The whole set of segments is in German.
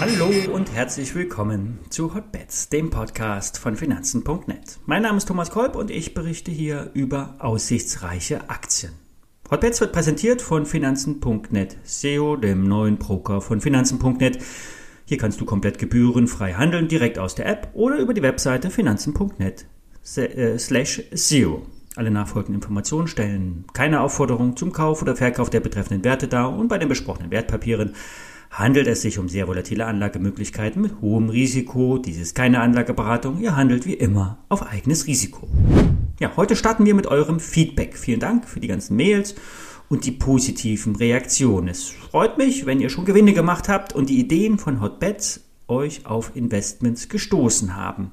Hallo und herzlich willkommen zu Hotbets, dem Podcast von Finanzen.net. Mein Name ist Thomas Kolb und ich berichte hier über aussichtsreiche Aktien. Hotbets wird präsentiert von Finanzen.net SEO, dem neuen Broker von Finanzen.net. Hier kannst du komplett gebührenfrei handeln, direkt aus der App oder über die Webseite finanzen.net äh, slash SEO. Alle nachfolgenden Informationen stellen keine Aufforderung zum Kauf oder Verkauf der betreffenden Werte dar und bei den besprochenen Wertpapieren handelt es sich um sehr volatile Anlagemöglichkeiten mit hohem Risiko. Dies ist keine Anlageberatung. Ihr handelt wie immer auf eigenes Risiko. Ja, heute starten wir mit eurem Feedback. Vielen Dank für die ganzen Mails und die positiven Reaktionen. Es freut mich, wenn ihr schon Gewinne gemacht habt und die Ideen von Hotbets euch auf Investments gestoßen haben.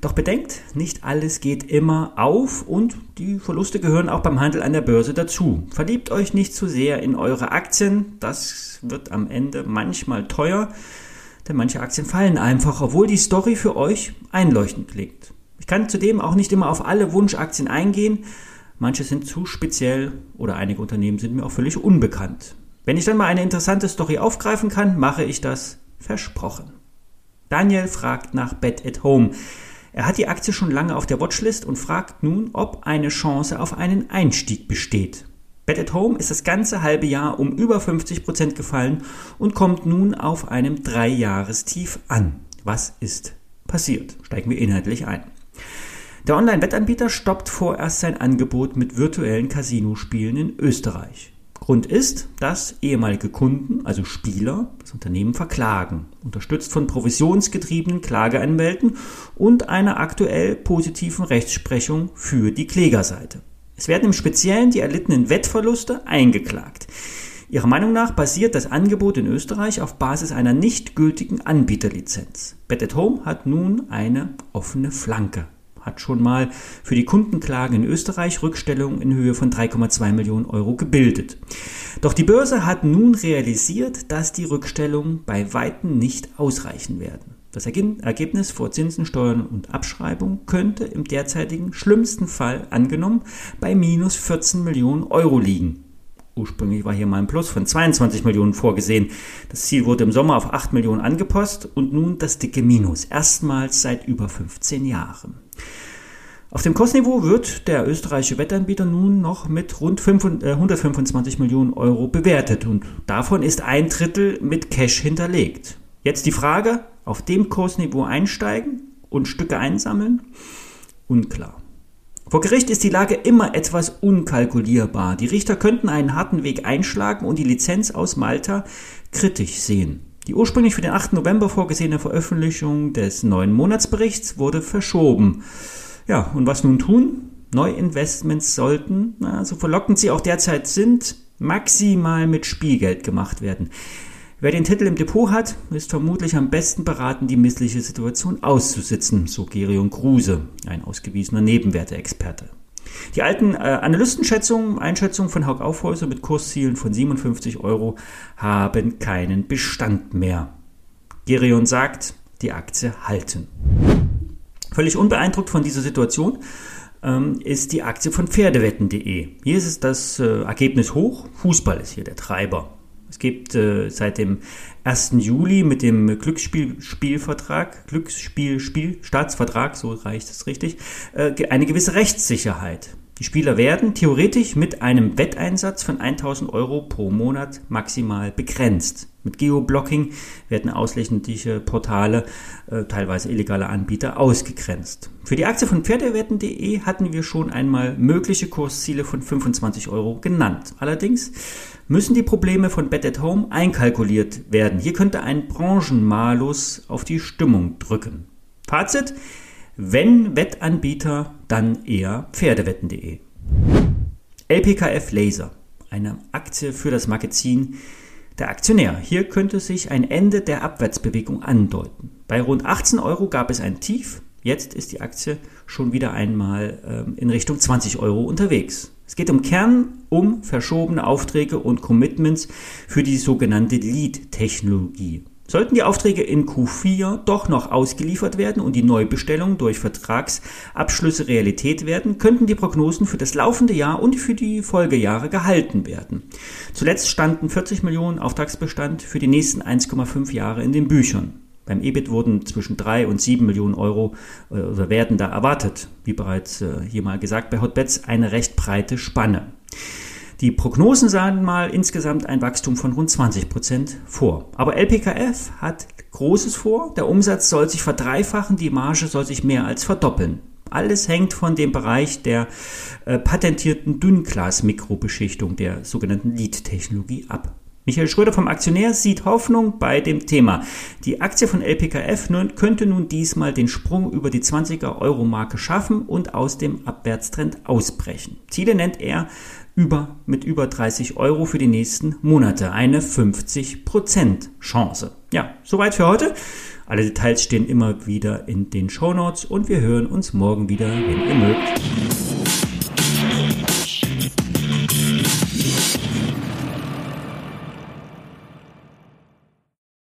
Doch bedenkt, nicht alles geht immer auf und die Verluste gehören auch beim Handel an der Börse dazu. Verliebt euch nicht zu sehr in eure Aktien, das wird am Ende manchmal teuer, denn manche Aktien fallen einfach, obwohl die Story für euch einleuchtend klingt. Ich kann zudem auch nicht immer auf alle Wunschaktien eingehen, manche sind zu speziell oder einige Unternehmen sind mir auch völlig unbekannt. Wenn ich dann mal eine interessante Story aufgreifen kann, mache ich das versprochen. Daniel fragt nach Bet at Home. Er hat die Aktie schon lange auf der Watchlist und fragt nun, ob eine Chance auf einen Einstieg besteht. Bet at Home ist das ganze halbe Jahr um über 50 Prozent gefallen und kommt nun auf einem Dreijahrestief an. Was ist passiert? Steigen wir inhaltlich ein. Der Online-Wettanbieter stoppt vorerst sein Angebot mit virtuellen Casinospielen in Österreich. Grund ist, dass ehemalige Kunden, also Spieler, das Unternehmen verklagen, unterstützt von provisionsgetriebenen Klageanwälten und einer aktuell positiven Rechtsprechung für die Klägerseite. Es werden im Speziellen die erlittenen Wettverluste eingeklagt. Ihrer Meinung nach basiert das Angebot in Österreich auf Basis einer nicht gültigen Anbieterlizenz. Bet at Home hat nun eine offene Flanke hat schon mal für die Kundenklagen in Österreich Rückstellungen in Höhe von 3,2 Millionen Euro gebildet. Doch die Börse hat nun realisiert, dass die Rückstellungen bei Weitem nicht ausreichen werden. Das Ergebnis vor Zinsen, Steuern und Abschreibung könnte im derzeitigen schlimmsten Fall angenommen bei minus 14 Millionen Euro liegen. Ursprünglich war hier mal ein Plus von 22 Millionen vorgesehen. Das Ziel wurde im Sommer auf 8 Millionen angepasst und nun das dicke Minus. Erstmals seit über 15 Jahren. Auf dem Kostniveau wird der österreichische Wettanbieter nun noch mit rund 125 äh, Millionen Euro bewertet und davon ist ein Drittel mit Cash hinterlegt. Jetzt die Frage, auf dem Kursniveau einsteigen und Stücke einsammeln? Unklar. Vor Gericht ist die Lage immer etwas unkalkulierbar. Die Richter könnten einen harten Weg einschlagen und die Lizenz aus Malta kritisch sehen. Die ursprünglich für den 8. November vorgesehene Veröffentlichung des neuen Monatsberichts wurde verschoben. Ja, und was nun tun? Neuinvestments sollten, na, so verlockend sie auch derzeit sind, maximal mit Spielgeld gemacht werden. Wer den Titel im Depot hat, ist vermutlich am besten beraten, die missliche Situation auszusitzen, so Gerion Kruse, ein ausgewiesener Nebenwerteexperte. Die alten äh, Analystenschätzungen, Einschätzungen von Haug Aufhäuser mit Kurszielen von 57 Euro haben keinen Bestand mehr. Gerion sagt, die Aktie halten. Völlig unbeeindruckt von dieser Situation ähm, ist die Aktie von Pferdewetten.de. Hier ist das äh, Ergebnis hoch, Fußball ist hier der Treiber. Es gibt äh, seit dem 1. Juli mit dem Glücksspielvertrag, Glücksspielstaatsvertrag, so reicht es richtig, äh, eine gewisse Rechtssicherheit. Die Spieler werden theoretisch mit einem Wetteinsatz von 1000 Euro pro Monat maximal begrenzt. Mit Geoblocking werden ausländische Portale, äh, teilweise illegale Anbieter, ausgegrenzt. Für die Aktie von Pferdewetten.de hatten wir schon einmal mögliche Kursziele von 25 Euro genannt. Allerdings müssen die Probleme von Bet at Home einkalkuliert werden. Hier könnte ein Branchenmalus auf die Stimmung drücken. Fazit, wenn Wettanbieter, dann eher Pferdewetten.de. LPKF Laser, eine Aktie für das Magazin der Aktionär. Hier könnte sich ein Ende der Abwärtsbewegung andeuten. Bei rund 18 Euro gab es ein Tief. Jetzt ist die Aktie schon wieder einmal ähm, in Richtung 20 Euro unterwegs. Es geht im Kern um verschobene Aufträge und Commitments für die sogenannte Lead-Technologie. Sollten die Aufträge in Q4 doch noch ausgeliefert werden und die Neubestellungen durch Vertragsabschlüsse Realität werden, könnten die Prognosen für das laufende Jahr und für die Folgejahre gehalten werden. Zuletzt standen 40 Millionen Auftragsbestand für die nächsten 1,5 Jahre in den Büchern. Beim EBIT wurden zwischen 3 und 7 Millionen Euro äh, oder werden da erwartet. Wie bereits äh, hier mal gesagt, bei Hotbets eine recht breite Spanne. Die Prognosen sahen mal insgesamt ein Wachstum von rund 20 Prozent vor. Aber LPKF hat Großes vor. Der Umsatz soll sich verdreifachen, die Marge soll sich mehr als verdoppeln. Alles hängt von dem Bereich der äh, patentierten Dünnglas-Mikrobeschichtung, der sogenannten LEAD-Technologie ab. Michael Schröder vom Aktionär sieht Hoffnung bei dem Thema. Die Aktie von LPKF könnte nun diesmal den Sprung über die 20er Euro Marke schaffen und aus dem Abwärtstrend ausbrechen. Ziele nennt er über, mit über 30 Euro für die nächsten Monate. Eine 50% Chance. Ja, soweit für heute. Alle Details stehen immer wieder in den Show Notes und wir hören uns morgen wieder, wenn ihr mögt.